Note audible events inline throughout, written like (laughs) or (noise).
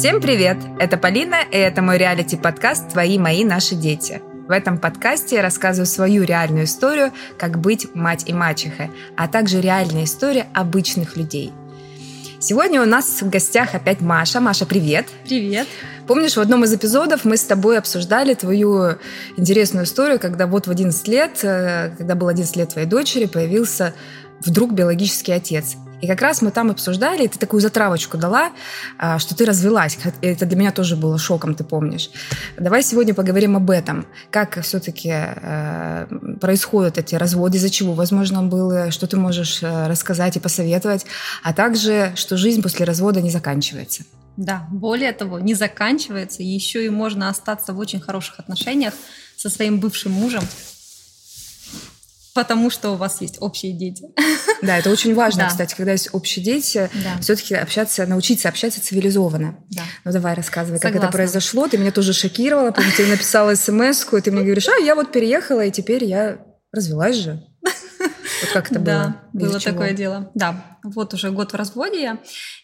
Всем привет! Это Полина, и это мой реалити-подкаст «Твои, мои, наши дети». В этом подкасте я рассказываю свою реальную историю, как быть мать и мачехой, а также реальная история обычных людей. Сегодня у нас в гостях опять Маша. Маша, привет! Привет! Помнишь, в одном из эпизодов мы с тобой обсуждали твою интересную историю, когда вот в 11 лет, э, когда был 11 лет твоей дочери, появился вдруг биологический отец. И как раз мы там обсуждали, и ты такую затравочку дала, а, что ты развелась. Это для меня тоже было шоком, ты помнишь. Давай сегодня поговорим об этом. Как все-таки э, происходят эти разводы, из-за чего, возможно, было, что ты можешь э, рассказать и посоветовать, а также, что жизнь после развода не заканчивается. Да, более того, не заканчивается, еще и можно остаться в очень хороших отношениях со своим бывшим мужем, Потому что у вас есть общие дети. (laughs) Да, это очень важно, да. кстати, когда есть общие дети, да. все-таки общаться, научиться общаться цивилизованно. Да. Ну давай рассказывай, Согласна. как это произошло. Ты меня тоже шокировала, помню, ты написала смс и ты мне говоришь, а я вот переехала, и теперь я развелась же. Вот как это да, было? было такое дело. Да, вот уже год в разводе я.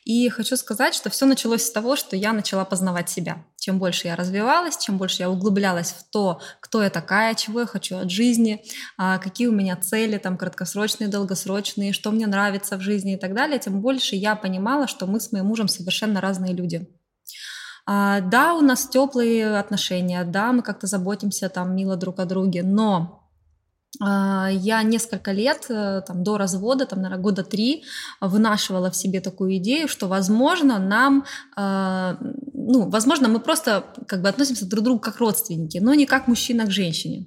И хочу сказать, что все началось с того, что я начала познавать себя. Чем больше я развивалась, чем больше я углублялась в то, кто я такая, чего я хочу от жизни, а, какие у меня цели, там, краткосрочные, долгосрочные, что мне нравится в жизни и так далее, тем больше я понимала, что мы с моим мужем совершенно разные люди. А, да, у нас теплые отношения, да, мы как-то заботимся там мило друг о друге, но я несколько лет, э, там, до развода, там, наверное, года три, вынашивала в себе такую идею, что, возможно, нам, а, ну, возможно, мы просто как бы относимся друг к другу как родственники, но не как мужчина к женщине.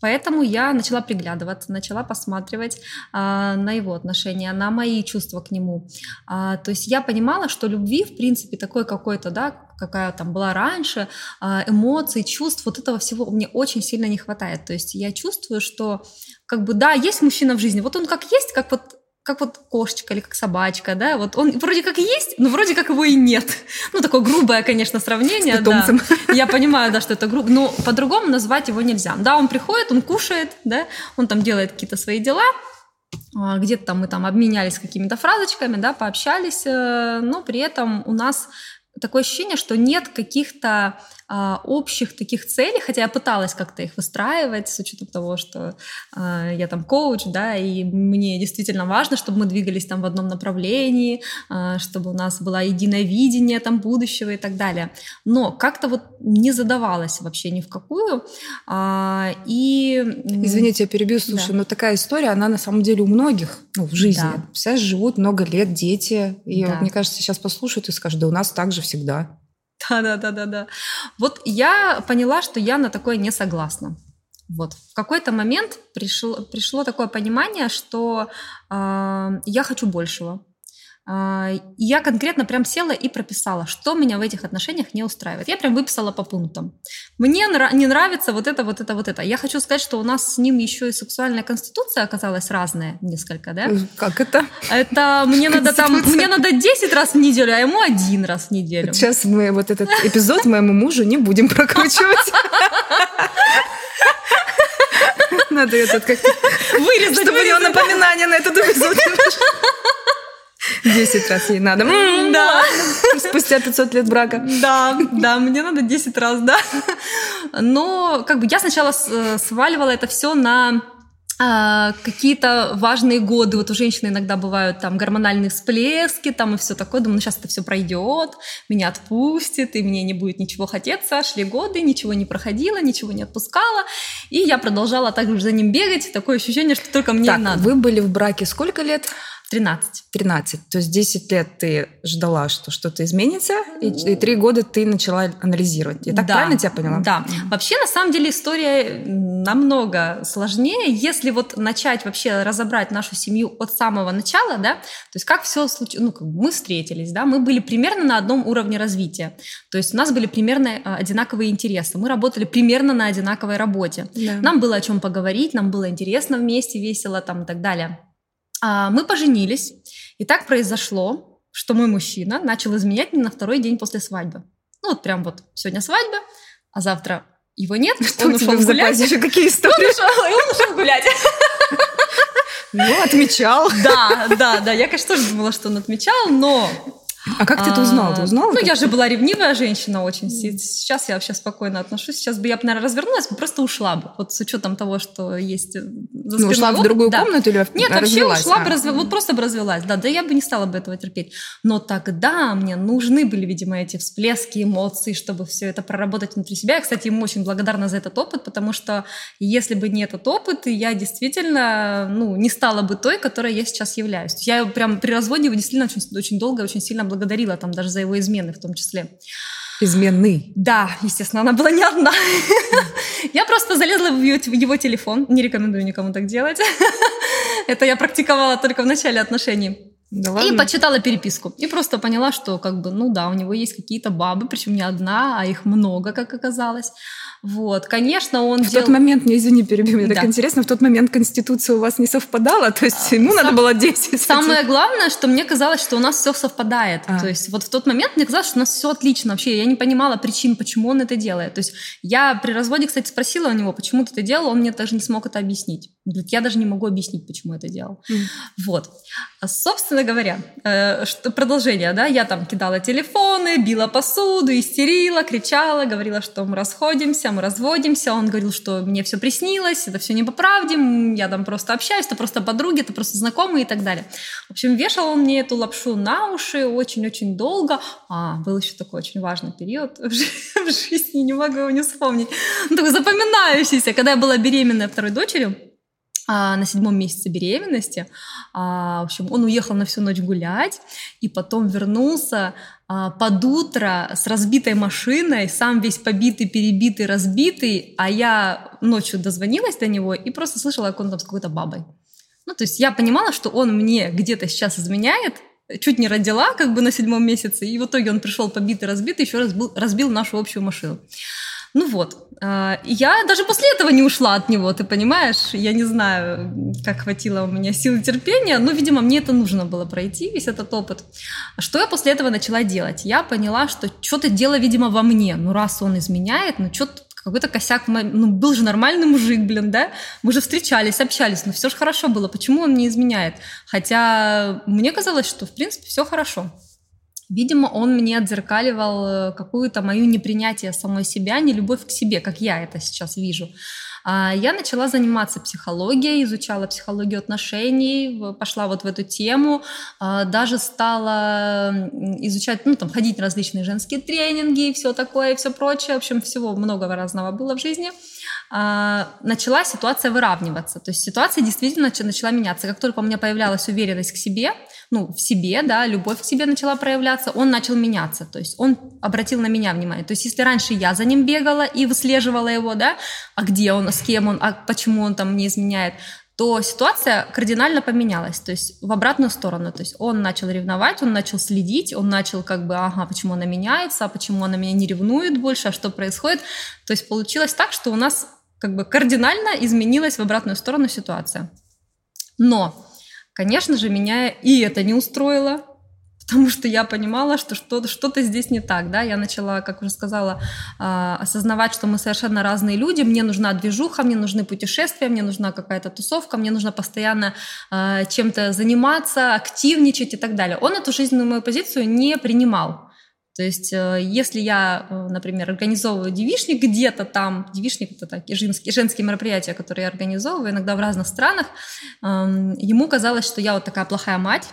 Поэтому я начала приглядываться, начала посматривать а, на его отношения, на мои чувства к нему. А, то есть я понимала, что любви, в принципе, такой какой-то, да, какая там была раньше, а, эмоций, чувств, вот этого всего мне очень сильно не хватает. То есть я чувствую, что как бы, да, есть мужчина в жизни, вот он как есть, как вот как вот кошечка или как собачка, да, вот он вроде как есть, но вроде как его и нет. Ну, такое грубое, конечно, сравнение. С да. Я понимаю, да, что это грубо, но по-другому назвать его нельзя. Да, он приходит, он кушает, да, он там делает какие-то свои дела, а, где-то там мы там обменялись какими-то фразочками, да, пообщались, э, но при этом у нас такое ощущение, что нет каких-то а, общих таких целей, хотя я пыталась как-то их выстраивать с учетом того, что а, я там коуч, да, и мне действительно важно, чтобы мы двигались там в одном направлении, а, чтобы у нас было единое видение там будущего и так далее. Но как-то вот не задавалась вообще ни в какую. А, и... Извините, я перебью, слушай, да. но такая история, она на самом деле у многих ну, в жизни. Да. Все живут много лет, дети, и да. вот, мне кажется, сейчас послушают и скажут, да у нас так же всегда. Да, да, да, да, да. Вот я поняла, что я на такое не согласна. Вот. В какой-то момент пришло, пришло такое понимание, что э, я хочу большего. А, я конкретно прям села и прописала, что меня в этих отношениях не устраивает. Я прям выписала по пунктам. Мне не нравится вот это, вот это, вот это. Я хочу сказать, что у нас с ним еще и сексуальная конституция оказалась разная несколько, да? Как это? Это мне надо там, мне надо 10 раз в неделю, а ему один раз в неделю. Сейчас мы вот этот эпизод моему мужу не будем прокручивать. Надо этот как-то вырезать, чтобы у него напоминание на этот эпизод. Десять раз ей надо. Да. Спустя 500 лет брака. Да, да, мне надо 10 раз, да. Но как бы я сначала э, сваливала это все на а, какие-то важные годы. Вот у женщины иногда бывают там гормональные всплески, там и все такое. Думаю, ну сейчас это все пройдет, меня отпустит, и мне не будет ничего хотеться. Шли годы, ничего не проходило, ничего не отпускала. И я продолжала также за ним бегать. Такое ощущение, что только мне так, надо. Вы были в браке сколько лет? 13. 13. То есть 10 лет ты ждала, что что-то изменится, и, 3 года ты начала анализировать. Я так да, правильно тебя поняла? Да. Вообще, на самом деле, история намного сложнее. Если вот начать вообще разобрать нашу семью от самого начала, да, то есть как все случилось, ну, мы встретились, да, мы были примерно на одном уровне развития. То есть у нас были примерно а, одинаковые интересы. Мы работали примерно на одинаковой работе. Да. Нам было о чем поговорить, нам было интересно вместе, весело там и так далее. А, мы поженились, и так произошло, что мой мужчина начал изменять мне на второй день после свадьбы. Ну вот прям вот сегодня свадьба, а завтра его нет, (laughs) что он ушел гулять. еще (laughs) какие истории? Он ушел, и он ушел гулять. Ну, отмечал. (laughs) Да, да, да. Я, конечно, тоже думала, что он отмечал, но А как ты это узнала? Ты узнала? Ну, я же была ревнивая женщина очень. Сейчас я вообще спокойно отношусь. Сейчас бы я, наверное, развернулась, просто ушла бы. Вот с учетом того, что есть ну, ушла в другую да. комнату или Нет, вообще ушла а. бы, вот просто бы развелась. Да, да я бы не стала бы этого терпеть. Но тогда мне нужны были, видимо, эти всплески эмоций, чтобы все это проработать внутри себя. Я, кстати, ему очень благодарна за этот опыт, потому что если бы не этот опыт, я действительно ну, не стала бы той, которой я сейчас являюсь. Я прям при разводе его действительно очень, очень долго, очень сильно благодарила, там даже за его измены в том числе. Изменный. Да, естественно, она была не одна. (laughs) Я просто залезла в его телефон. Не рекомендую никому так делать. (laughs) Это я практиковала только в начале отношений. Да и почитала переписку. И просто поняла, что как бы, ну да, у него есть какие-то бабы, причем не одна, а их много, как оказалось. Вот, конечно, он В дел... тот момент, не извини, перебью, мне да. так интересно, в тот момент Конституция у вас не совпадала, то есть ему Сам... надо было 10. Самое главное, что мне казалось, что у нас все совпадает. А. То есть вот в тот момент мне казалось, что у нас все отлично вообще. Я не понимала причин, почему он это делает. То есть я при разводе, кстати, спросила у него, почему ты это делал, он мне даже не смог это объяснить. Я даже не могу объяснить, почему это делал. Mm. Вот. А, собственно говоря, э, что, продолжение, да, я там кидала телефоны, била посуду, истерила, кричала, говорила, что мы расходимся, мы разводимся. Он говорил, что мне все приснилось, это все не по правде, я там просто общаюсь, это просто подруги, это просто знакомые и так далее. В общем, вешал он мне эту лапшу на уши очень-очень долго. А, был еще такой очень важный период (laughs) в жизни, не могу его не вспомнить. Ну, такой запоминающийся, когда я была беременная второй дочерью, а, на седьмом месяце беременности. А, в общем, он уехал на всю ночь гулять и потом вернулся а, под утро с разбитой машиной, сам весь побитый, перебитый, разбитый, а я ночью дозвонилась до него и просто слышала, как он там с какой-то бабой. Ну, то есть я понимала, что он мне где-то сейчас изменяет, чуть не родила как бы на седьмом месяце, и в итоге он пришел побитый, разбитый, еще разбил, разбил нашу общую машину. Ну вот, а, я даже после этого не ушла от него, ты понимаешь? Я не знаю, как хватило у меня сил терпения, но, видимо, мне это нужно было пройти, весь этот опыт. Что я после этого начала делать? Я поняла, что что-то дело, видимо, во мне. Ну, раз он изменяет, ну, что-то какой-то косяк, ну, был же нормальный мужик, блин, да? Мы же встречались, общались, но все же хорошо было. Почему он не изменяет? Хотя мне казалось, что, в принципе, все хорошо. Видимо, он мне отзеркаливал э, какую-то мою непринятие самой себя, не любовь к себе, как я это сейчас вижу. А, я начала заниматься психологией, изучала психологию отношений, пошла вот в эту тему, а, даже стала изучать, ну, там, ходить на различные женские тренинги и все такое, и все прочее. В общем, всего много разного было в жизни. А, начала ситуация выравниваться. То есть ситуация действительно начала меняться. Как только у меня появлялась уверенность к себе, ну, в себе, да, любовь к себе начала проявляться, он начал меняться, то есть он обратил на меня внимание. То есть если раньше я за ним бегала и выслеживала его, да, а где он, с кем он, а почему он там не изменяет, то ситуация кардинально поменялась, то есть в обратную сторону. То есть он начал ревновать, он начал следить, он начал как бы, ага, почему она меняется, а почему она меня не ревнует больше, а что происходит. То есть получилось так, что у нас как бы кардинально изменилась в обратную сторону ситуация. Но Конечно же, меня и это не устроило, потому что я понимала, что что-то, что-то здесь не так, да, я начала, как уже сказала, а, осознавать, что мы совершенно разные люди, мне нужна движуха, мне нужны путешествия, мне нужна какая-то тусовка, мне нужно постоянно а, чем-то заниматься, активничать и так далее. Он эту жизненную мою позицию не принимал. То есть, э, если я, э, например, организовываю девишник где-то там, девишник это такие женские, женские мероприятия, которые я организовываю иногда в разных странах, эм, ему казалось, что я вот такая плохая мать,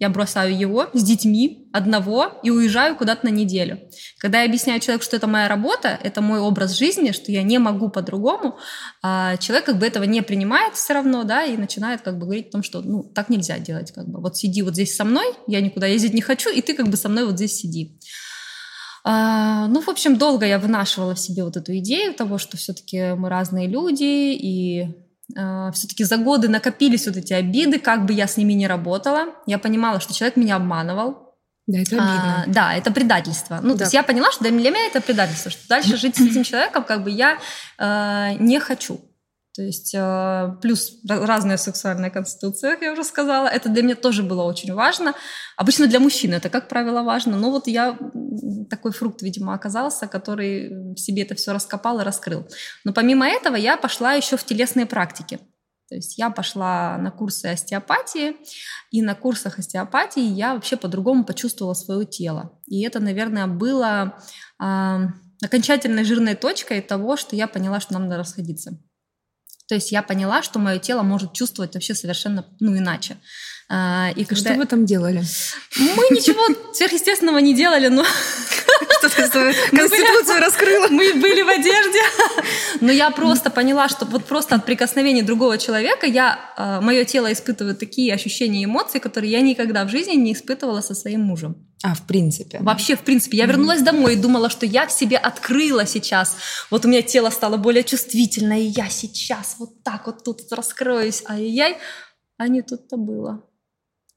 я бросаю его с детьми одного и уезжаю куда-то на неделю. Когда я объясняю человеку, что это моя работа, это мой образ жизни, что я не могу по-другому, а человек как бы этого не принимает все равно, да, и начинает как бы говорить о том, что ну так нельзя делать, как бы вот сиди вот здесь со мной, я никуда ездить не хочу, и ты как бы со мной вот здесь сиди. А, ну, в общем, долго я вынашивала в себе вот эту идею того, что все-таки мы разные люди, и все-таки за годы накопились вот эти обиды, как бы я с ними не работала. Я понимала, что человек меня обманывал. Да, это обидно. А, да, это предательство. Ну, да. то есть я поняла, что для меня это предательство, что дальше жить с этим человеком как бы я э, не хочу. То есть э, плюс разная сексуальная конституция, как я уже сказала, это для меня тоже было очень важно. Обычно для мужчин это, как правило, важно. Но вот я такой фрукт, видимо, оказался, который в себе это все раскопал и раскрыл. Но помимо этого я пошла еще в телесные практики. То есть я пошла на курсы остеопатии, и на курсах остеопатии я вообще по-другому почувствовала свое тело. И это, наверное, было э, окончательной жирной точкой того, что я поняла, что нам надо расходиться. То есть я поняла, что мое тело может чувствовать вообще совершенно ну, иначе. А, и когда... Что вы там делали? Мы ничего сверхъестественного не делали, но... (laughs) (laughs) Конституцию раскрыла? Мы были в одежде. (laughs) Но я просто поняла, что вот просто от прикосновения другого человека я, а, мое тело испытывает такие ощущения и эмоции, которые я никогда в жизни не испытывала со своим мужем. А, в принципе. Вообще, в принципе. Я вернулась домой и думала, что я к себе открыла сейчас. Вот у меня тело стало более чувствительное, и я сейчас вот так вот тут раскроюсь. Ай-яй-яй. А не тут-то было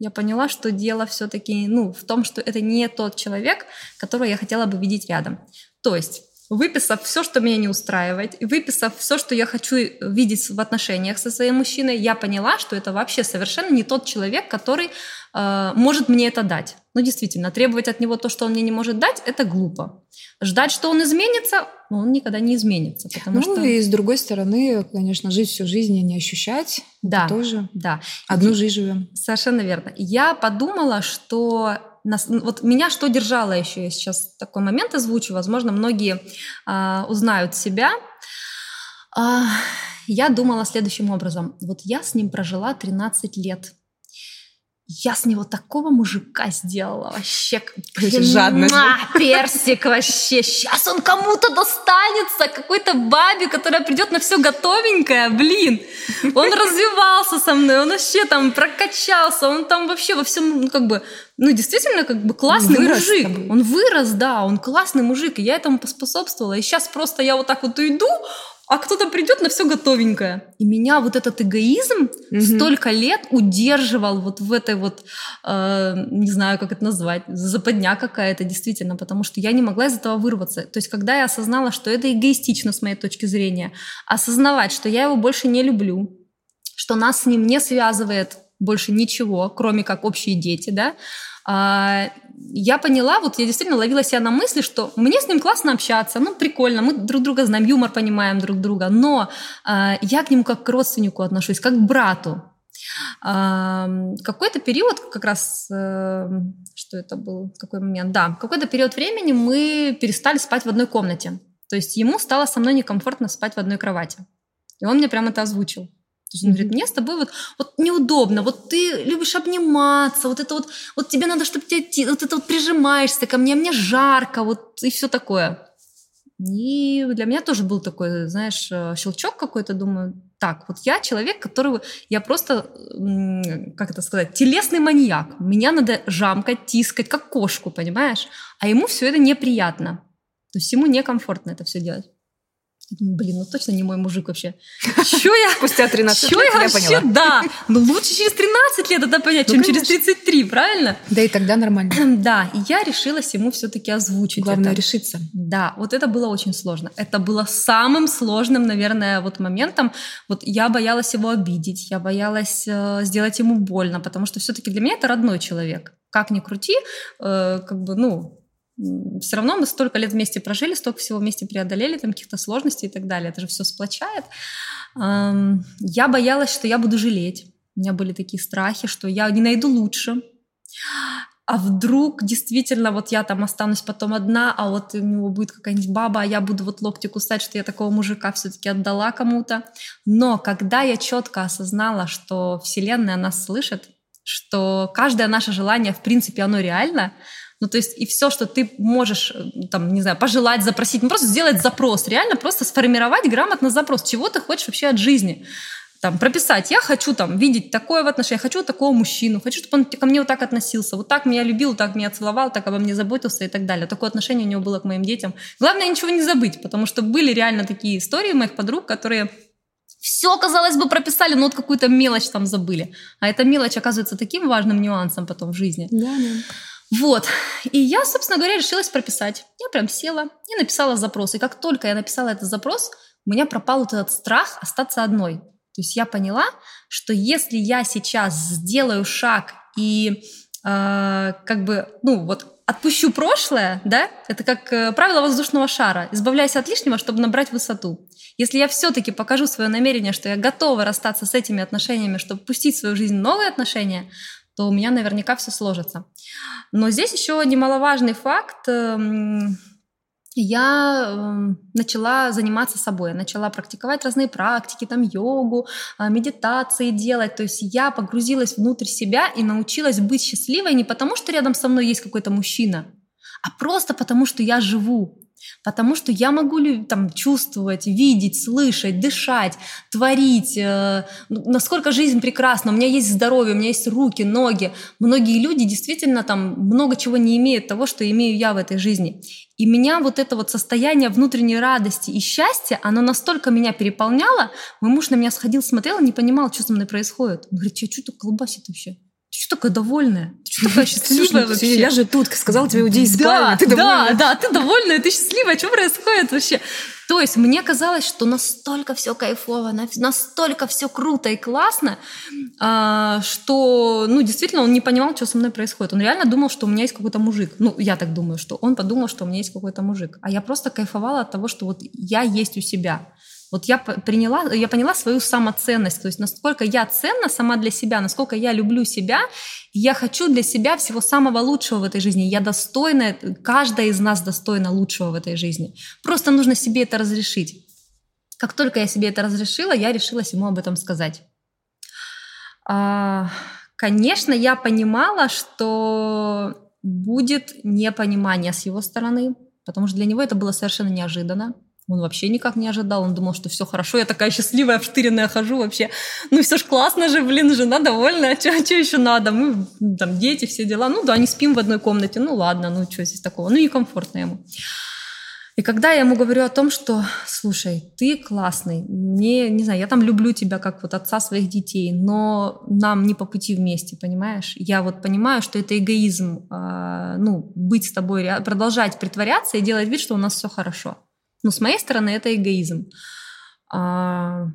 я поняла, что дело все-таки ну, в том, что это не тот человек, которого я хотела бы видеть рядом. То есть выписав все, что меня не устраивает, и выписав все, что я хочу видеть в отношениях со своим мужчиной, я поняла, что это вообще совершенно не тот человек, который э, может мне это дать. Ну, действительно, требовать от него то, что он мне не может дать, это глупо. Ждать, что он изменится, ну, он никогда не изменится. Потому ну, что... и с другой стороны, конечно, жить всю жизнь и не ощущать, да, тоже да. одну и, жизнь живем. Совершенно верно. Я подумала, что нас, вот меня что держало еще, я сейчас такой момент озвучу, возможно, многие а, узнают себя. А, я думала следующим образом. Вот я с ним прожила 13 лет я с него такого мужика сделала вообще. Жадность. (laughs) Персик вообще. Сейчас он кому-то достанется, какой-то бабе, которая придет на все готовенькое. Блин, он (laughs) развивался со мной, он вообще там прокачался, он там вообще во всем, ну как бы, ну действительно как бы классный он мужик. Он вырос, да, он классный мужик, и я этому поспособствовала. И сейчас просто я вот так вот иду, а кто-то придет на все готовенькое. И меня вот этот эгоизм угу. столько лет удерживал вот в этой вот, э, не знаю, как это назвать, западня какая-то действительно, потому что я не могла из этого вырваться. То есть, когда я осознала, что это эгоистично с моей точки зрения, осознавать, что я его больше не люблю, что нас с ним не связывает больше ничего, кроме как общие дети, да, а, я поняла, вот я действительно ловила себя на мысли, что мне с ним классно общаться, ну, прикольно, мы друг друга знаем, юмор понимаем друг друга, но э, я к нему как к родственнику отношусь, как к брату. Э, какой-то период, как раз, э, что это был, какой момент, да, какой-то период времени мы перестали спать в одной комнате. То есть ему стало со мной некомфортно спать в одной кровати. И он мне прямо это озвучил. То есть он говорит, мне с тобой вот, вот неудобно, вот ты любишь обниматься, вот это вот, вот тебе надо, чтобы тебе, вот это вот прижимаешься ко мне, а мне жарко, вот и все такое. И для меня тоже был такой, знаешь, э, щелчок какой-то, думаю, так, вот я человек, которого, я просто, как это сказать, телесный маньяк. Меня надо жамкать, тискать, как кошку, понимаешь? А ему все это неприятно. То есть ему некомфортно это все делать. Блин, ну точно не мой мужик вообще. (laughs) Чё я... Спустя 13 Чё лет я, я вообще, поняла. Да, ну лучше через 13 лет это понять, ну, чем конечно. через 33, правильно? Да и тогда нормально. (clears throat) Да, и я решилась ему все таки озвучить Главное это. решиться. Да, вот это было очень сложно. Это было самым сложным, наверное, вот моментом. Вот я боялась его обидеть, я боялась э, сделать ему больно, потому что все таки для меня это родной человек. Как ни крути, э, как бы, ну, все равно мы столько лет вместе прожили, столько всего вместе преодолели, там каких-то сложностей и так далее. Это же все сплочает. Я боялась, что я буду жалеть. У меня были такие страхи, что я не найду лучше. А вдруг действительно вот я там останусь потом одна, а вот у него будет какая-нибудь баба, а я буду вот локти кусать, что я такого мужика все-таки отдала кому-то. Но когда я четко осознала, что Вселенная нас слышит, что каждое наше желание, в принципе, оно реально, ну, то есть и все, что ты можешь, э, там, не знаю, пожелать, запросить, ну, просто сделать запрос, реально просто сформировать грамотно запрос, чего ты хочешь вообще от жизни. Там, прописать, я хочу там видеть такое в отношениях, хочу такого мужчину, хочу, чтобы он ко мне вот так относился, вот так меня любил, так меня целовал, так обо мне заботился и так далее. Такое отношение у него было к моим детям. Главное ничего не забыть, потому что были реально такие истории моих подруг, которые все, казалось бы, прописали, но вот какую-то мелочь там забыли. А эта мелочь оказывается таким важным нюансом потом в жизни. Да, да. Вот. И я, собственно говоря, решилась прописать. Я прям села и написала запрос. И как только я написала этот запрос, у меня пропал вот этот страх остаться одной. То есть я поняла, что если я сейчас сделаю шаг и э, как бы, ну вот отпущу прошлое, да, это как э, правило воздушного шара, избавляйся от лишнего, чтобы набрать высоту. Если я все-таки покажу свое намерение, что я готова расстаться с этими отношениями, чтобы пустить в свою жизнь новые отношения, то у меня наверняка все сложится. Но здесь еще немаловажный факт. Эм, я эм, начала заниматься собой, начала практиковать разные практики, там йогу, а, медитации делать. То есть я погрузилась внутрь себя и научилась быть счастливой не потому, что рядом со мной есть какой-то мужчина, а просто потому, что я живу. Потому что я могу там, чувствовать, видеть, слышать, дышать, творить. Э, ну, насколько жизнь прекрасна. У меня есть здоровье, у меня есть руки, ноги. Многие люди действительно там много чего не имеют того, что имею я в этой жизни. И меня вот это вот состояние внутренней радости и счастья, оно настолько меня переполняло. Мой муж на меня сходил, смотрел, не понимал, что со мной происходит. Он говорит, что тут колбасит вообще? Что такая довольная? Ты что такая (laughs) счастливая вообще? Я же тут сказала тебе, уйди из да, ты довольная. Да, да, ты довольная, ты счастливая. Что происходит вообще? То есть мне казалось, что настолько все кайфово, настолько все круто и классно, а, что, ну, действительно, он не понимал, что со мной происходит. Он реально думал, что у меня есть какой-то мужик. Ну, я так думаю, что он подумал, что у меня есть какой-то мужик. А я просто кайфовала от того, что вот я есть у себя. Вот я приняла, я поняла свою самоценность, то есть насколько я ценна сама для себя, насколько я люблю себя, я хочу для себя всего самого лучшего в этой жизни. Я достойна, каждая из нас достойна лучшего в этой жизни. Просто нужно себе это разрешить. Как только я себе это разрешила, я решилась ему об этом сказать. А, конечно, я понимала, что будет непонимание с его стороны, потому что для него это было совершенно неожиданно. Он вообще никак не ожидал, он думал, что все хорошо, я такая счастливая, вштыренная хожу вообще. Ну все ж классно же, блин, жена довольна, а что еще надо? Мы там дети, все дела. Ну да, не спим в одной комнате, ну ладно, ну что здесь такого? Ну некомфортно ему. И когда я ему говорю о том, что, слушай, ты классный, мне, не знаю, я там люблю тебя как вот отца своих детей, но нам не по пути вместе, понимаешь? Я вот понимаю, что это эгоизм, э, ну, быть с тобой, продолжать притворяться и делать вид, что у нас все хорошо. Но с моей стороны это эгоизм. А,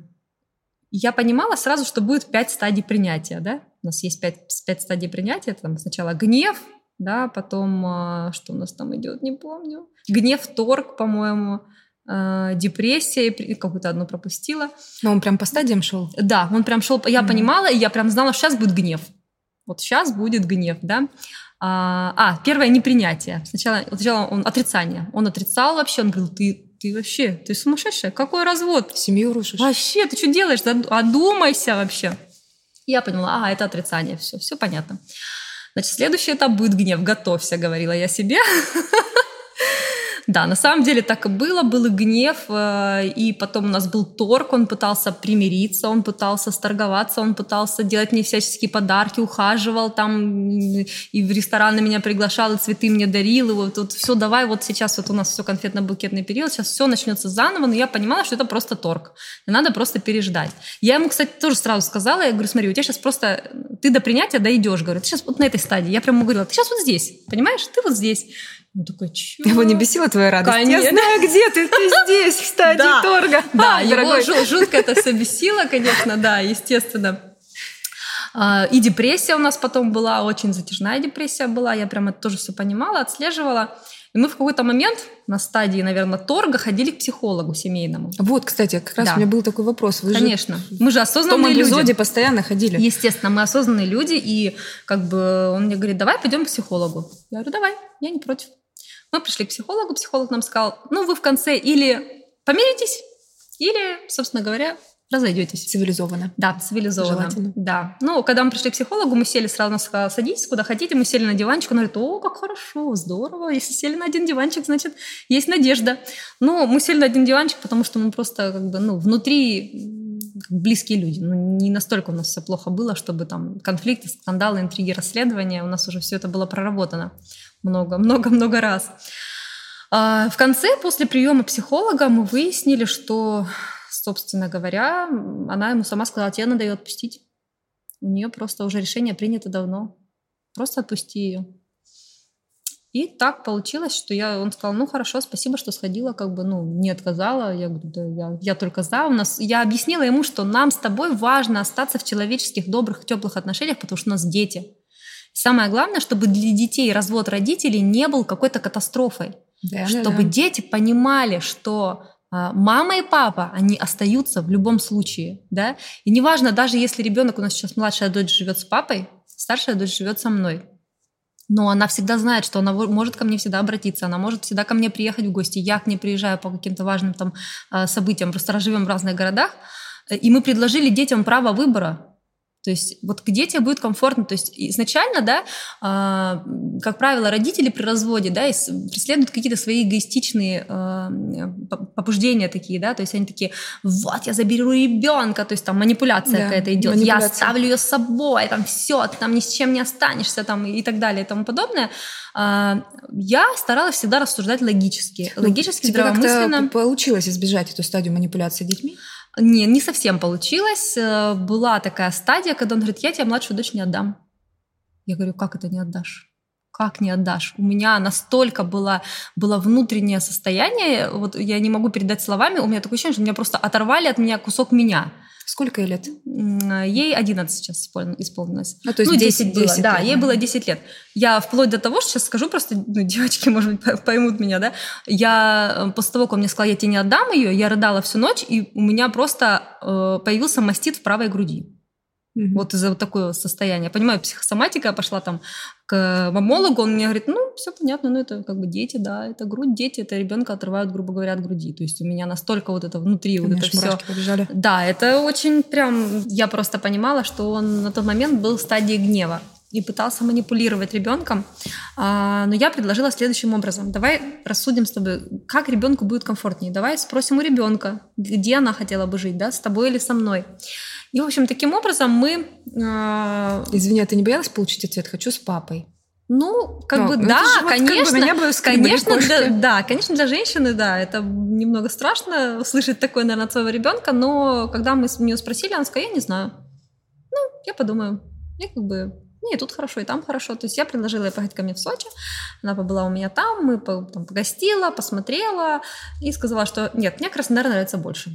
я понимала сразу, что будет пять стадий принятия, да? У нас есть пять, пять стадий принятия. Это там сначала гнев, да, потом а, что у нас там идет, не помню. Гнев, торг, по-моему, а, депрессия, какую-то одну пропустила. Но он прям по стадиям шел? Да, он прям шел. Я mm-hmm. понимала, и я прям знала, что сейчас будет гнев. Вот сейчас будет гнев, да. А, а первое непринятие. Сначала, сначала он отрицание. Он отрицал вообще, он говорил, ты ты вообще, ты сумасшедшая, какой развод? Семью рушишь. Вообще, ты что делаешь? Одумайся вообще. Я поняла, а, это отрицание, все, все понятно. Значит, следующий этап будет гнев, готовься, говорила я себе. (laughs) Да, на самом деле так и было, был и гнев, э, и потом у нас был торг, он пытался примириться, он пытался сторговаться, он пытался делать мне всяческие подарки, ухаживал там, и в рестораны меня приглашал, и цветы мне дарил, и вот, вот все, давай, вот сейчас вот у нас все конфетно-букетный период, сейчас все начнется заново, но я понимала, что это просто торг, и надо просто переждать. Я ему, кстати, тоже сразу сказала, я говорю, смотри, у тебя сейчас просто, ты до принятия дойдешь, говорю, ты сейчас вот на этой стадии, я прямо говорила, ты сейчас вот здесь, понимаешь, ты вот здесь. Он такой, чё? Его не бесила твоя радость? Конечно. Я знаю, где ты, ты здесь, (laughs) кстати, да. торга. Да, его жутко это все бесило, конечно, да, естественно. А, и депрессия у нас потом была, очень затяжная депрессия была, я прям это тоже все понимала, отслеживала. И мы в какой-то момент на стадии, наверное, торга ходили к психологу семейному. Вот, кстати, как раз да. у меня был такой вопрос. Вы Конечно. Же мы же осознанные люди. В эпизоде постоянно ходили. Естественно, мы осознанные люди, и как бы он мне говорит, давай пойдем к психологу. Я говорю, давай, я не против. Мы пришли к психологу, психолог нам сказал, ну, вы в конце или помиритесь, или, собственно говоря, разойдетесь. Цивилизованно. Да, цивилизованно. Желательно. Да. Ну, когда мы пришли к психологу, мы сели сразу, он сказал, садитесь куда хотите, мы сели на диванчик, он говорит, о, как хорошо, здорово, если сели на один диванчик, значит, есть надежда. Но мы сели на один диванчик, потому что мы просто как бы, ну, внутри близкие люди. Ну, не настолько у нас все плохо было, чтобы там конфликты, скандалы, интриги, расследования, у нас уже все это было проработано много-много-много раз. А, в конце, после приема психолога, мы выяснили, что, собственно говоря, она ему сама сказала, тебе надо ее отпустить. У нее просто уже решение принято давно. Просто отпусти ее. И так получилось, что я, он сказал, ну хорошо, спасибо, что сходила, как бы, ну, не отказала. Я говорю, да, я, я только за. У нас, я объяснила ему, что нам с тобой важно остаться в человеческих, добрых, теплых отношениях, потому что у нас дети. Самое главное, чтобы для детей развод родителей не был какой-то катастрофой. Да, чтобы да. дети понимали, что а, мама и папа, они остаются в любом случае, да, и неважно, даже если ребенок у нас сейчас младшая дочь живет с папой, старшая дочь живет со мной, но она всегда знает, что она может ко мне всегда обратиться, она может всегда ко мне приехать в гости, я к ней приезжаю по каким-то важным там а, событиям, просто живем в разных городах, и мы предложили детям право выбора, то есть вот где тебе будет комфортно. То есть изначально, да, э, как правило, родители при разводе, да, преследуют какие-то свои эгоистичные э, побуждения такие, да, то есть они такие, вот, я заберу ребенка, то есть там манипуляция да, какая-то идет, манипуляция. я оставлю ее с собой, там все, ты там ни с чем не останешься, там и так далее и тому подобное. Э, я старалась всегда рассуждать логически, ну, логически, Тебе здравомысленно. получилось избежать эту стадию манипуляции детьми? Не, не совсем получилось. Э, была такая стадия, когда он говорит, я тебе младшую дочь не отдам. Я говорю, как это не отдашь? Как не отдашь? У меня настолько было, было внутреннее состояние, вот я не могу передать словами, у меня такое ощущение, что меня просто оторвали от меня кусок меня. Сколько ей лет? Ей 11 сейчас исполнилось. А, то есть ну, 10, 10 было, 10 да, ей было 10 лет. Я вплоть до того, что сейчас скажу, просто ну, (laughs) девочки, может быть, поймут меня, да, я э, после того, как он мне сказал, я тебе не отдам ее, я рыдала всю ночь, и у меня просто э, появился мастит в правой груди. Mm-hmm. Вот из-за вот такого состояния. Понимаю, психосоматика, пошла там к мамологу, он мне говорит, ну, все понятно, ну, это как бы дети, да, это грудь, дети, это ребенка отрывают, грубо говоря, от груди. То есть у меня настолько вот это внутри, вот это все. Побежали. Да, это очень прям, я просто понимала, что он на тот момент был в стадии гнева и пытался манипулировать ребенком. А, но я предложила следующим образом. Давай рассудим с тобой, как ребенку будет комфортнее. Давай спросим у ребенка, где она хотела бы жить, да, с тобой или со мной. И, в общем, таким образом мы... Э... Извини, а ты не боялась получить ответ? Хочу с папой. Ну, как ну, бы, да, вот конечно, как бы конечно, для, да, конечно, для женщины, да, это немного страшно услышать такое, наверное, от своего ребенка, но когда мы с нее спросили, она сказала, я не знаю. Ну, я подумаю. Я как бы, нет, тут хорошо, и там хорошо. То есть я предложила ей поехать ко мне в Сочи, она побыла у меня там, мы там, погостила, посмотрела и сказала, что нет, мне Краснодар нравится больше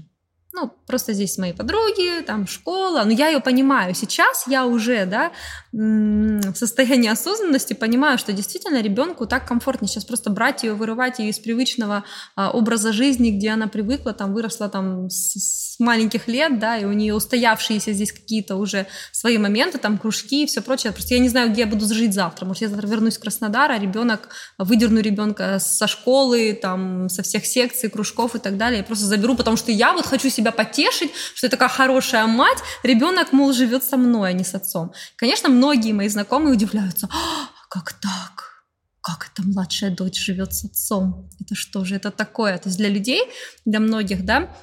ну, просто здесь мои подруги, там школа, но я ее понимаю. Сейчас я уже, да, в состоянии осознанности понимаю, что действительно ребенку так комфортнее сейчас просто брать ее, вырывать ее из привычного а, образа жизни, где она привыкла, там, выросла там с, с маленьких лет, да, и у нее устоявшиеся здесь какие-то уже свои моменты, там, кружки и все прочее. Просто я не знаю, где я буду жить завтра. Может, я завтра вернусь в Краснодар, а ребенок, выдерну ребенка со школы, там, со всех секций, кружков и так далее. Я просто заберу, потому что я вот хочу себе себя потешить, что я такая хорошая мать, ребенок, мол, живет со мной, а не с отцом. Конечно, многие мои знакомые удивляются, а, как так? Как это младшая дочь живет с отцом? Это что же это такое? То есть для людей, для многих, да,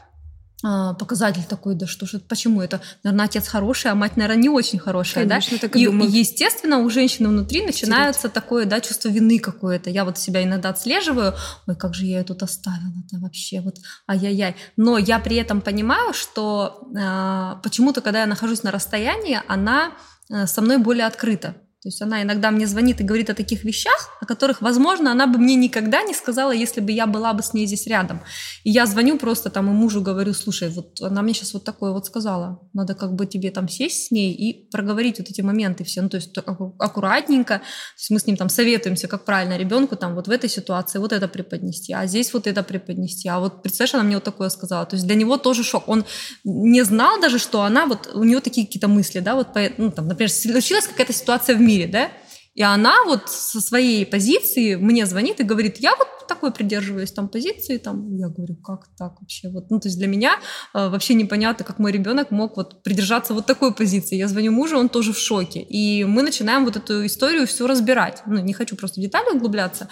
показатель такой, да что же, почему это, наверное, отец хороший, а мать, наверное, не очень хорошая, Конечно, да? Так и, и думаю. естественно, у женщины внутри начинается Стереть. такое, да, чувство вины какое-то. Я вот себя иногда отслеживаю, ой, как же я ее тут оставила-то вообще, вот, ай-яй-яй. Но я при этом понимаю, что э, почему-то, когда я нахожусь на расстоянии, она э, со мной более открыта. То есть она иногда мне звонит и говорит о таких вещах, о которых, возможно, она бы мне никогда не сказала, если бы я была бы с ней здесь рядом. И я звоню просто там и мужу говорю, слушай, вот она мне сейчас вот такое вот сказала. Надо как бы тебе там сесть с ней и проговорить вот эти моменты все. Ну, то есть аккуратненько. То есть мы с ним там советуемся, как правильно ребенку там вот в этой ситуации вот это преподнести, а здесь вот это преподнести. А вот представляешь, она мне вот такое сказала. То есть для него тоже шок. Он не знал даже, что она вот, у нее такие какие-то мысли, да, вот, ну, там, например, случилась какая-то ситуация в мире, мире, да, и она вот со своей позиции мне звонит и говорит, я вот такой придерживаюсь там позиции, там, я говорю, как так вообще, вот, ну, то есть для меня э, вообще непонятно, как мой ребенок мог вот придержаться вот такой позиции. Я звоню мужу, он тоже в шоке, и мы начинаем вот эту историю все разбирать. Ну, не хочу просто в детали углубляться,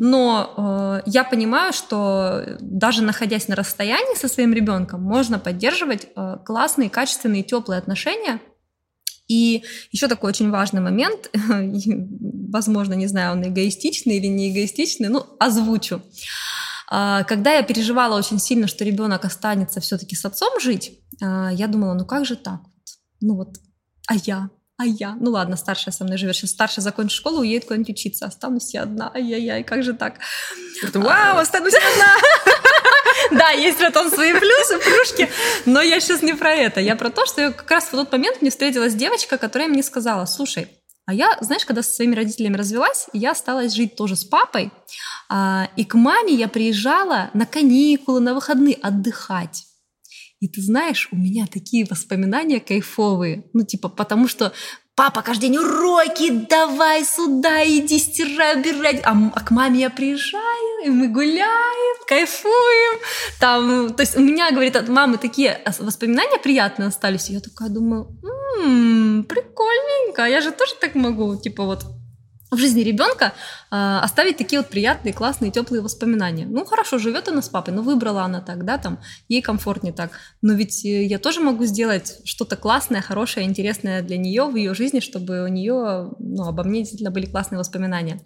но э, я понимаю, что даже находясь на расстоянии со своим ребенком, можно поддерживать э, классные, качественные, теплые отношения, и еще такой очень важный момент, (laughs) возможно, не знаю, он эгоистичный или не эгоистичный, ну, озвучу. А, когда я переживала очень сильно, что ребенок останется все-таки с отцом жить, а, я думала, ну как же так? Ну вот, а я? А я? Ну ладно, старшая со мной живет. Сейчас старшая закончит школу, уедет куда-нибудь учиться. Останусь я одна. Ай-яй-яй, как же так? Вау, останусь одна! (laughs) (laughs) Да, есть в этом свои плюсы, плюшки, но я сейчас не про это. Я про то, что как раз в тот момент мне встретилась девочка, которая мне сказала, слушай, А я, знаешь, когда со своими родителями развелась, я осталась жить тоже с папой. А, и к маме я приезжала на каникулы, на выходные отдыхать. И ты знаешь, у меня такие воспоминания кайфовые. Ну, типа, потому что папа каждый день уроки, давай сюда, иди стирай, убирай. А, а к маме я приезжаю, и мы гуляем, кайфуем. Там, то есть у меня, говорит, от мамы такие воспоминания приятные остались. Я такая думаю, м-м, прикольненько, я же тоже так могу. Типа вот в жизни ребенка э, оставить такие вот приятные, классные, теплые воспоминания. Ну, хорошо, живет она с папой, но выбрала она так, да, там, ей комфортнее так. Но ведь э, я тоже могу сделать что-то классное, хорошее, интересное для нее в ее жизни, чтобы у нее, ну, обо мне действительно были классные воспоминания.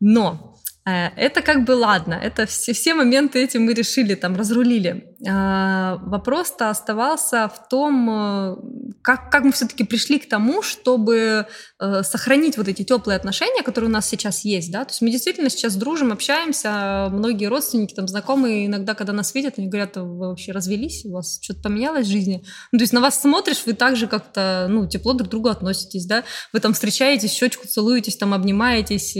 Но это как бы ладно, это все, все моменты эти мы решили, там, разрулили. А, вопрос-то оставался в том, э, как, как мы все-таки пришли к тому, чтобы э, сохранить вот эти теплые отношения, которые у нас сейчас есть, да, то есть мы действительно сейчас дружим, общаемся, многие родственники, там, знакомые иногда, когда нас видят, они говорят, вы вообще развелись, у вас что-то поменялось в жизни, ну, то есть на вас смотришь, вы также как-то, ну, тепло друг к другу относитесь, да, вы там встречаетесь, щечку целуетесь, там, обнимаетесь,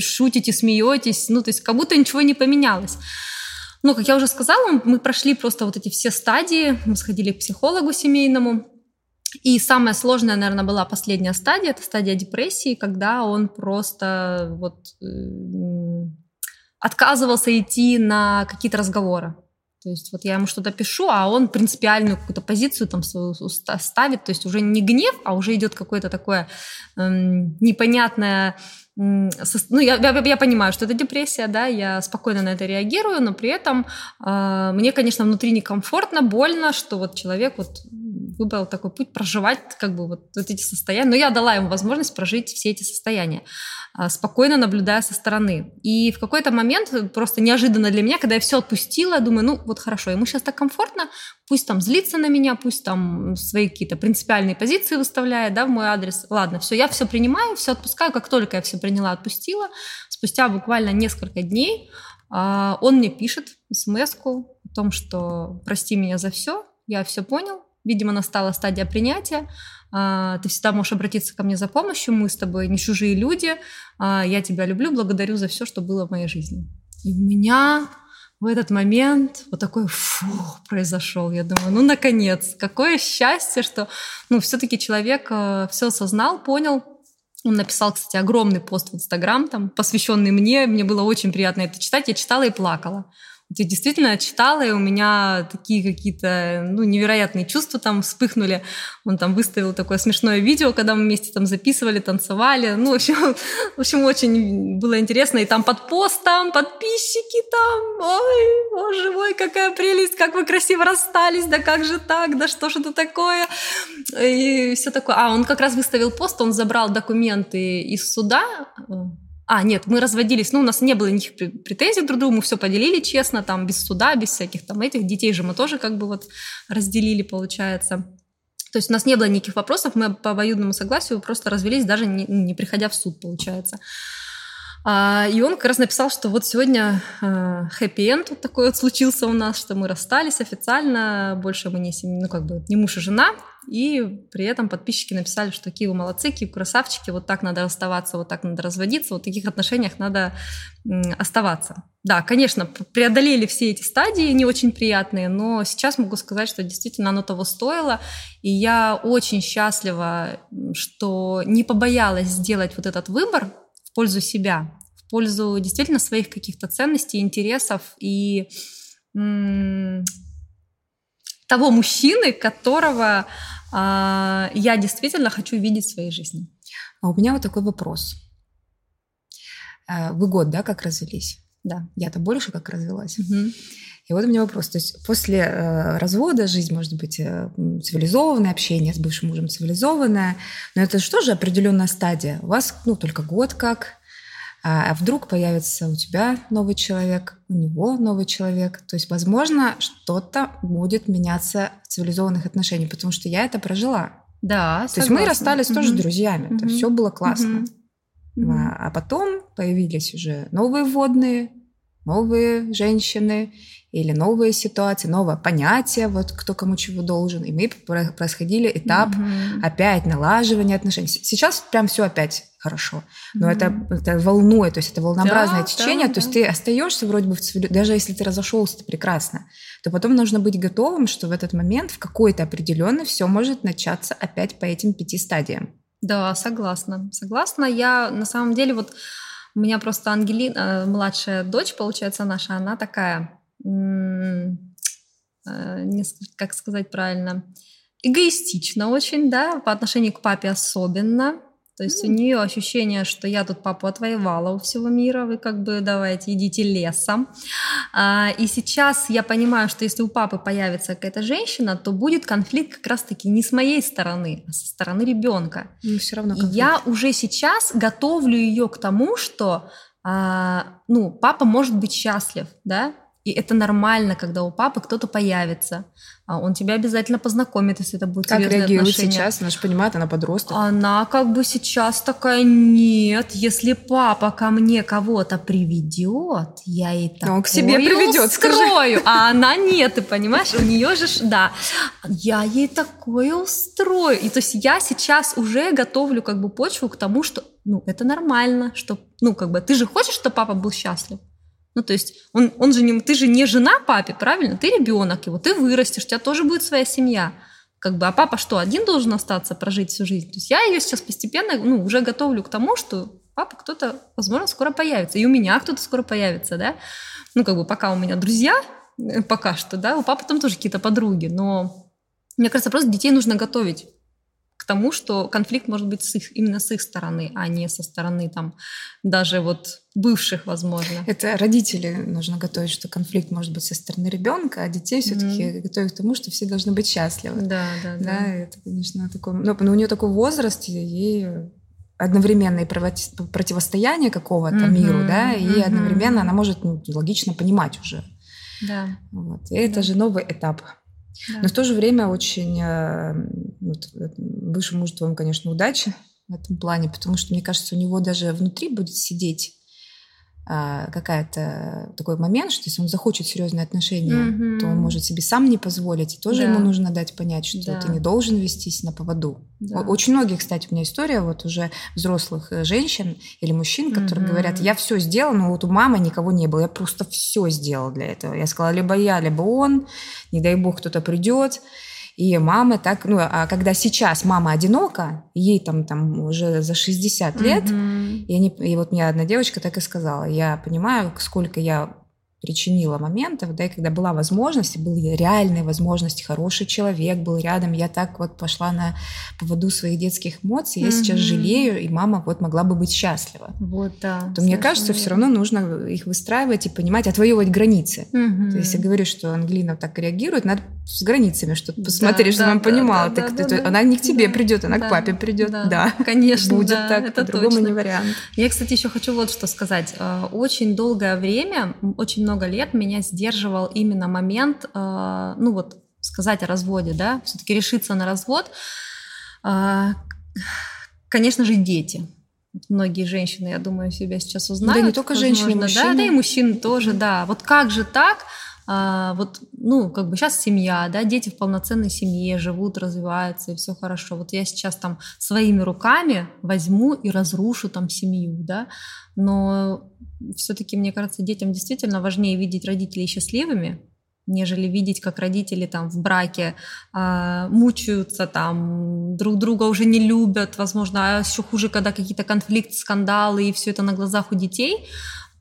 шутите, смеетесь, смеетесь, ну, то есть как будто ничего не поменялось. Ну, как я уже сказала, мы прошли просто вот эти все стадии, мы сходили к психологу семейному, и самая сложная, наверное, была последняя стадия, это стадия депрессии, когда он просто вот э, отказывался идти на какие-то разговоры. То есть вот я ему что-то пишу, а он принципиальную какую-то позицию там свою ставит, то есть уже не гнев, а уже идет какое-то такое эм, непонятное ну, я, я, я понимаю, что это депрессия, да, я спокойно на это реагирую, но при этом э, мне, конечно, внутри некомфортно, больно, что вот человек вот выбрал такой путь проживать как бы вот, вот эти состояния. Но я дала ему возможность прожить все эти состояния, а, спокойно наблюдая со стороны. И в какой-то момент, просто неожиданно для меня, когда я все отпустила, думаю, ну вот хорошо, ему сейчас так комфортно, пусть там злится на меня, пусть там свои какие-то принципиальные позиции выставляет, да, в мой адрес. Ладно, все, я все принимаю, все отпускаю. Как только я все приняла, отпустила, спустя буквально несколько дней а, он мне пишет смс о том, что прости меня за все, я все понял, Видимо, настала стадия принятия. А, ты всегда можешь обратиться ко мне за помощью. Мы с тобой не чужие люди. А, я тебя люблю, благодарю за все, что было в моей жизни. И у меня в этот момент вот такой фух произошел. Я думаю, ну наконец, какое счастье, что ну все-таки человек э, все осознал, понял, он написал, кстати, огромный пост в Инстаграм, там, посвященный мне. Мне было очень приятно это читать. Я читала и плакала я действительно читала, и у меня такие какие-то ну, невероятные чувства там вспыхнули. Он там выставил такое смешное видео, когда мы вместе там записывали, танцевали. Ну, в общем, (laughs) в общем очень было интересно. И там под постом подписчики там. Ой, боже мой, какая прелесть, как вы красиво расстались, да как же так, да что же это такое? И все такое. А, он как раз выставил пост, он забрал документы из суда, а, нет, мы разводились, ну, у нас не было никаких претензий друг к другу, мы все поделили честно, там, без суда, без всяких там этих. Детей же мы тоже как бы вот разделили, получается. То есть у нас не было никаких вопросов, мы по обоюдному согласию просто развелись, даже не, не приходя в суд, получается. А, и он как раз написал, что вот сегодня хэппи-энд вот такой вот случился у нас, что мы расстались официально, больше мы не, ну, как бы не муж и жена, и при этом подписчики написали, что какие вы молодцы, какие вы красавчики, вот так надо расставаться, вот так надо разводиться, вот в таких отношениях надо оставаться. Да, конечно, преодолели все эти стадии не очень приятные, но сейчас могу сказать, что действительно оно того стоило, и я очень счастлива, что не побоялась сделать вот этот выбор пользу себя, в пользу действительно своих каких-то ценностей, интересов и того мужчины, которого а, я действительно хочу видеть в своей жизни. А у меня вот такой вопрос. Э, вы год, да, как развелись? Да. Я-то больше как развелась. Угу. И вот у меня вопрос. То есть после э, развода жизнь может быть э, цивилизованная, общение с бывшим мужем цивилизованное, но это же тоже определенная стадия. У вас, ну, только год как, а, а вдруг появится у тебя новый человек, у него новый человек. То есть, возможно, что-то будет меняться в цивилизованных отношениях, потому что я это прожила. Да, То есть мы расстались mm тоже друзьями. Это все было классно. А, а потом появились уже новые водные, новые женщины или новые ситуации, новое понятие, вот кто кому чего должен. И мы происходили этап mm-hmm. опять налаживания отношений. Сейчас прям все опять хорошо. Но mm-hmm. это, это волнует, то есть это волнообразное да, течение. Да, то есть ты остаешься вроде бы в цивили... даже если ты разошелся, прекрасно. То потом нужно быть готовым, что в этот момент в какой-то определенный все может начаться опять по этим пяти стадиям. Да, согласна. Согласна. Я на самом деле вот у меня просто Ангелина, младшая дочь, получается, наша, она такая Э, как сказать правильно, эгоистична очень, да, по отношению к папе особенно. То есть mm. у нее ощущение, что я тут папу отвоевала у всего мира, вы как бы давайте идите лесом. А, и сейчас я понимаю, что если у папы появится какая-то женщина, то будет конфликт как раз-таки не с моей стороны, а со стороны ребенка. Ну, все равно конфликт. я уже сейчас готовлю ее к тому, что а, ну, папа может быть счастлив, да, и это нормально, когда у папы кто-то появится. А он тебя обязательно познакомит, если это будет как реагирует отношение. сейчас? Она же понимает, она подросток. Она как бы сейчас такая, нет, если папа ко мне кого-то приведет, я ей такое он к себе приведет, устрою. Скажи. А она нет, ты понимаешь? У нее же, да, я ей такое устрою. И то есть я сейчас уже готовлю как бы почву к тому, что ну, это нормально, что, ну, как бы, ты же хочешь, чтобы папа был счастлив? Ну, то есть он, он же не, ты же не жена папе, правильно? Ты ребенок его, ты вырастешь, у тебя тоже будет своя семья. Как бы, а папа что, один должен остаться, прожить всю жизнь? То есть я ее сейчас постепенно, ну, уже готовлю к тому, что папа кто-то, возможно, скоро появится. И у меня кто-то скоро появится, да? Ну, как бы, пока у меня друзья, э, пока что, да, у папы там тоже какие-то подруги, но мне кажется, просто детей нужно готовить тому, что конфликт может быть с их, именно с их стороны, а не со стороны там даже вот бывших, возможно. Это родители нужно готовить, что конфликт может быть со стороны ребенка, а детей все-таки mm-hmm. готовить к тому, что все должны быть счастливы. Да, да, да. Да, это, конечно, такой... Но, но у нее такой возраст, ей одновременно и противостояние какого-то mm-hmm, миру, да, и mm-hmm. одновременно она может ну, логично понимать уже. Да. Вот. И да. это же новый этап. Но в то же время очень э, вот, выше муж твоему, конечно, удачи в этом плане, потому что, мне кажется, у него даже внутри будет сидеть какая-то такой момент, что если он захочет серьезные отношения, mm-hmm. то он может себе сам не позволить, и тоже да. ему нужно дать понять, что да. ты не должен вестись на поводу. Да. Очень многие, кстати, у меня история вот уже взрослых э, женщин или мужчин, которые mm-hmm. говорят, я все сделал, но вот у мамы никого не было, я просто все сделал для этого. Я сказала, либо я, либо он, не дай бог кто-то придет. И мама так, ну, а когда сейчас мама одинока, ей там, там уже за 60 лет, mm-hmm. и, они, и вот мне одна девочка так и сказала, я понимаю, сколько я причинила моментов, да, и когда была возможность, были реальные возможности, хороший человек был рядом, я так вот пошла на поводу своих детских эмоций, я mm-hmm. сейчас жалею, и мама вот могла бы быть счастлива. Вот, да. То мне кажется, все равно нужно их выстраивать и понимать, отвоевывать границы. Mm-hmm. То есть я говорю, что Ангелина так реагирует, надо с границами что-то посмотреть, да, чтобы да, она да, понимала. Да, так, да, ты, да, она не к тебе да, придет, она да, к папе придет. Да, да. конечно. Будет да, так, по-другому не вариант. Я, кстати, еще хочу вот что сказать. Э, очень долгое время, очень много лет меня сдерживал именно момент, э, ну вот, сказать о разводе, да, все-таки решиться на развод. Э, конечно же, дети. Многие женщины, я думаю, себя сейчас узнают. Да не только возможно, женщины, мужчины. Да, да, и мужчины тоже, да. Вот как же так? А, вот, ну, как бы сейчас семья, да, дети в полноценной семье живут, развиваются, и все хорошо. Вот я сейчас там своими руками возьму и разрушу там семью, да, но все-таки, мне кажется, детям действительно важнее видеть родителей счастливыми, нежели видеть, как родители там в браке э, мучаются, там друг друга уже не любят, возможно, а еще хуже, когда какие-то конфликты, скандалы и все это на глазах у детей.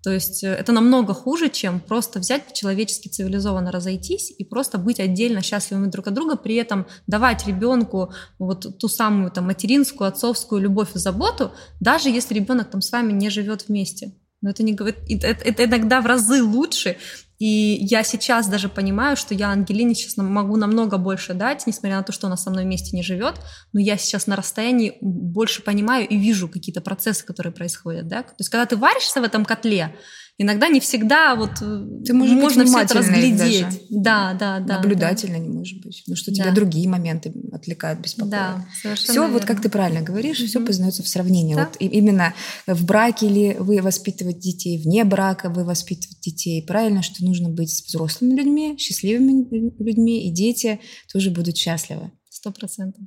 То есть э, это намного хуже, чем просто взять по-человечески цивилизованно разойтись и просто быть отдельно счастливыми друг от друга, при этом давать ребенку вот ту самую там материнскую, отцовскую любовь и заботу, даже если ребенок там с вами не живет вместе. Но это не говорит, это, это иногда в разы лучше, и я сейчас даже понимаю, что я Ангелине сейчас могу намного больше дать, несмотря на то, что она со мной вместе не живет, но я сейчас на расстоянии больше понимаю и вижу какие-то процессы, которые происходят. Да? То есть когда ты варишься в этом котле, иногда не всегда вот э, Ты можно все это разглядеть. Даже. Да, да, да. Наблюдательно да. не может быть. Ну что тебя да. другие моменты отвлекают, беспокоят. Да, совершенно Все, вот как ты правильно говоришь, mm-hmm. все познается в сравнении. Да? Вот именно в браке ли вы воспитываете детей, вне брака вы воспитываете детей. Правильно, что нужно быть с взрослыми людьми, счастливыми людьми, и дети тоже будут счастливы. Сто процентов.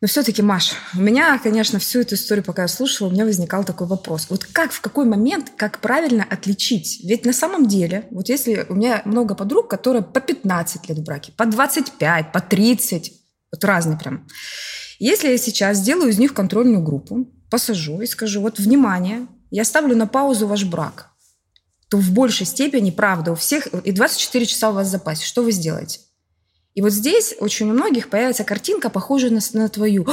Но все-таки, Маш, у меня, конечно, всю эту историю, пока я слушала, у меня возникал такой вопрос. Вот как, в какой момент, как правильно отличить? Ведь на самом деле, вот если у меня много подруг, которые по 15 лет в браке, по 25, по 30, вот разные прям. Если я сейчас сделаю из них контрольную группу, посажу и скажу, вот, внимание, я ставлю на паузу ваш брак, то в большей степени, правда, у всех, и 24 часа у вас в запасе, что вы сделаете? И вот здесь очень у многих появится картинка, похожая на, на твою.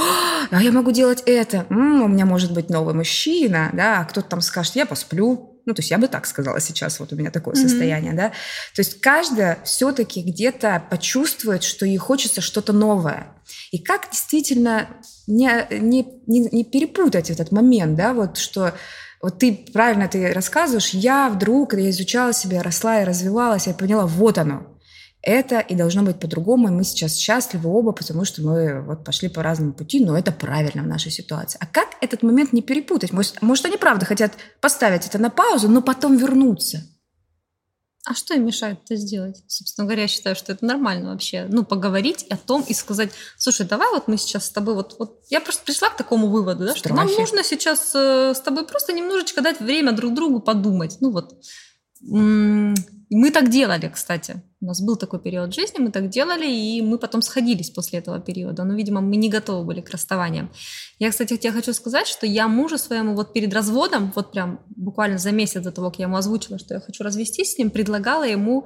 А я могу делать это. М-м, у меня может быть новый мужчина, да, а кто-то там скажет, я посплю. Ну, то есть я бы так сказала сейчас, вот у меня такое mm-hmm. состояние, да. То есть каждая все-таки где-то почувствует, что ей хочется что-то новое. И как действительно не, не, не, не перепутать этот момент, да, вот что вот ты правильно ты рассказываешь, я вдруг, когда я изучала себя, росла и развивалась, я поняла, вот оно, это и должно быть по-другому, и мы сейчас счастливы оба, потому что мы вот пошли по разному пути, но это правильно в нашей ситуации. А как этот момент не перепутать? Может, может они правда хотят поставить это на паузу, но потом вернуться? А что им мешает это сделать? Собственно говоря, я считаю, что это нормально вообще. Ну, поговорить о том и сказать, слушай, давай вот мы сейчас с тобой вот... вот... Я просто пришла к такому выводу, да, что нам нужно сейчас э, с тобой просто немножечко дать время друг другу подумать. Ну вот, мы так делали, кстати. У нас был такой период жизни, мы так делали, и мы потом сходились после этого периода. Но, видимо, мы не готовы были к расставаниям. Я, кстати, тебе хочу сказать, что я мужу своему вот перед разводом, вот прям буквально за месяц до того, как я ему озвучила, что я хочу развестись с ним, предлагала ему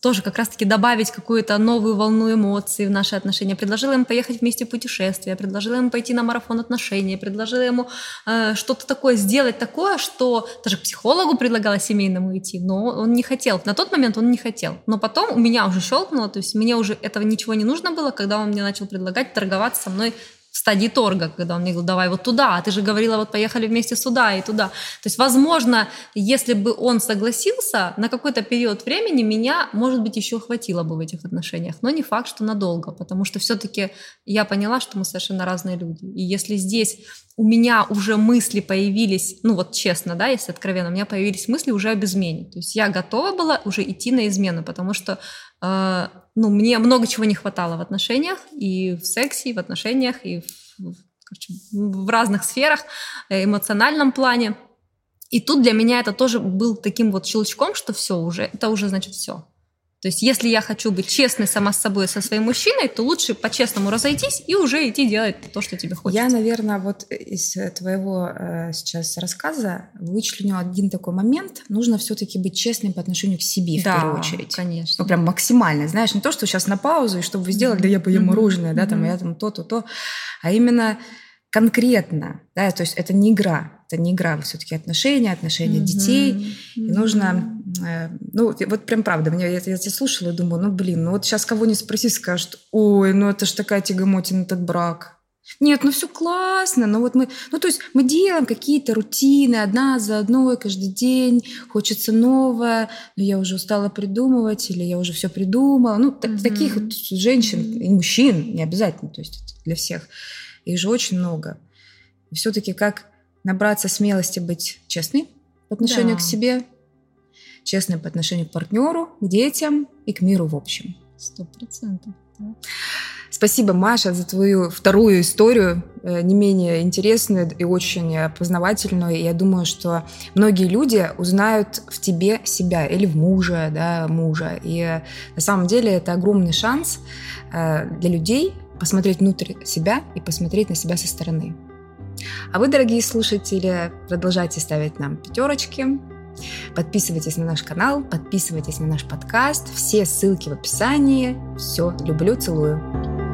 тоже как раз-таки добавить какую-то новую волну эмоций в наши отношения. Предложила ему поехать вместе в путешествие, предложила ему пойти на марафон отношений, предложила ему э, что-то такое сделать такое, что даже к психологу предлагала семейному идти, но он не хотел. На тот момент он не хотел. Но потом у меня уже щелкнуло, то есть мне уже этого ничего не нужно было, когда он мне начал предлагать торговаться со мной стадии торга, когда он мне говорил, давай вот туда, а ты же говорила, вот поехали вместе сюда и туда. То есть, возможно, если бы он согласился, на какой-то период времени меня, может быть, еще хватило бы в этих отношениях, но не факт, что надолго, потому что все-таки я поняла, что мы совершенно разные люди. И если здесь у меня уже мысли появились, ну вот честно, да, если откровенно, у меня появились мысли уже об измене. То есть я готова была уже идти на измену, потому что э, ну, мне много чего не хватало в отношениях, и в сексе, и в отношениях, и в, короче, в разных сферах, э, эмоциональном плане. И тут для меня это тоже был таким вот щелчком, что все уже, это уже значит все. То есть, если я хочу быть честной сама с собой, со своим мужчиной, то лучше по-честному разойтись и уже идти делать то, что тебе хочется. Я, наверное, вот из твоего э, сейчас рассказа вычленю один такой момент. Нужно все-таки быть честным по отношению к себе да, в первую очередь. конечно. Ну, прям максимально. Знаешь, не то, что сейчас на паузу, и чтобы вы сделали, да я поем мороженое, да, там, я там то-то, то, а именно конкретно, да, то есть это не игра, это не игра, все-таки отношения, отношения mm-hmm. детей, mm-hmm. и нужно, э, ну вот прям правда, мне, я, я тебя слушала и думаю, ну блин, ну вот сейчас кого не спроси, скажут, ой, ну это ж такая тягомотина этот брак, нет, ну все классно, но вот мы, ну то есть мы делаем какие-то рутины одна за одной каждый день, хочется новое, но я уже устала придумывать или я уже все придумала, ну mm-hmm. таких вот женщин и мужчин не обязательно, то есть для всех. Их же очень много. И все-таки как набраться смелости быть честной по отношению да. к себе, честной по отношению к партнеру, к детям и к миру в общем. Сто процентов. Да. Спасибо, Маша, за твою вторую историю, э, не менее интересную и очень познавательную. Я думаю, что многие люди узнают в тебе себя или в муже, да, мужа. И на самом деле это огромный шанс э, для людей посмотреть внутрь себя и посмотреть на себя со стороны. А вы, дорогие слушатели, продолжайте ставить нам пятерочки, подписывайтесь на наш канал, подписывайтесь на наш подкаст. Все ссылки в описании. Все, люблю, целую.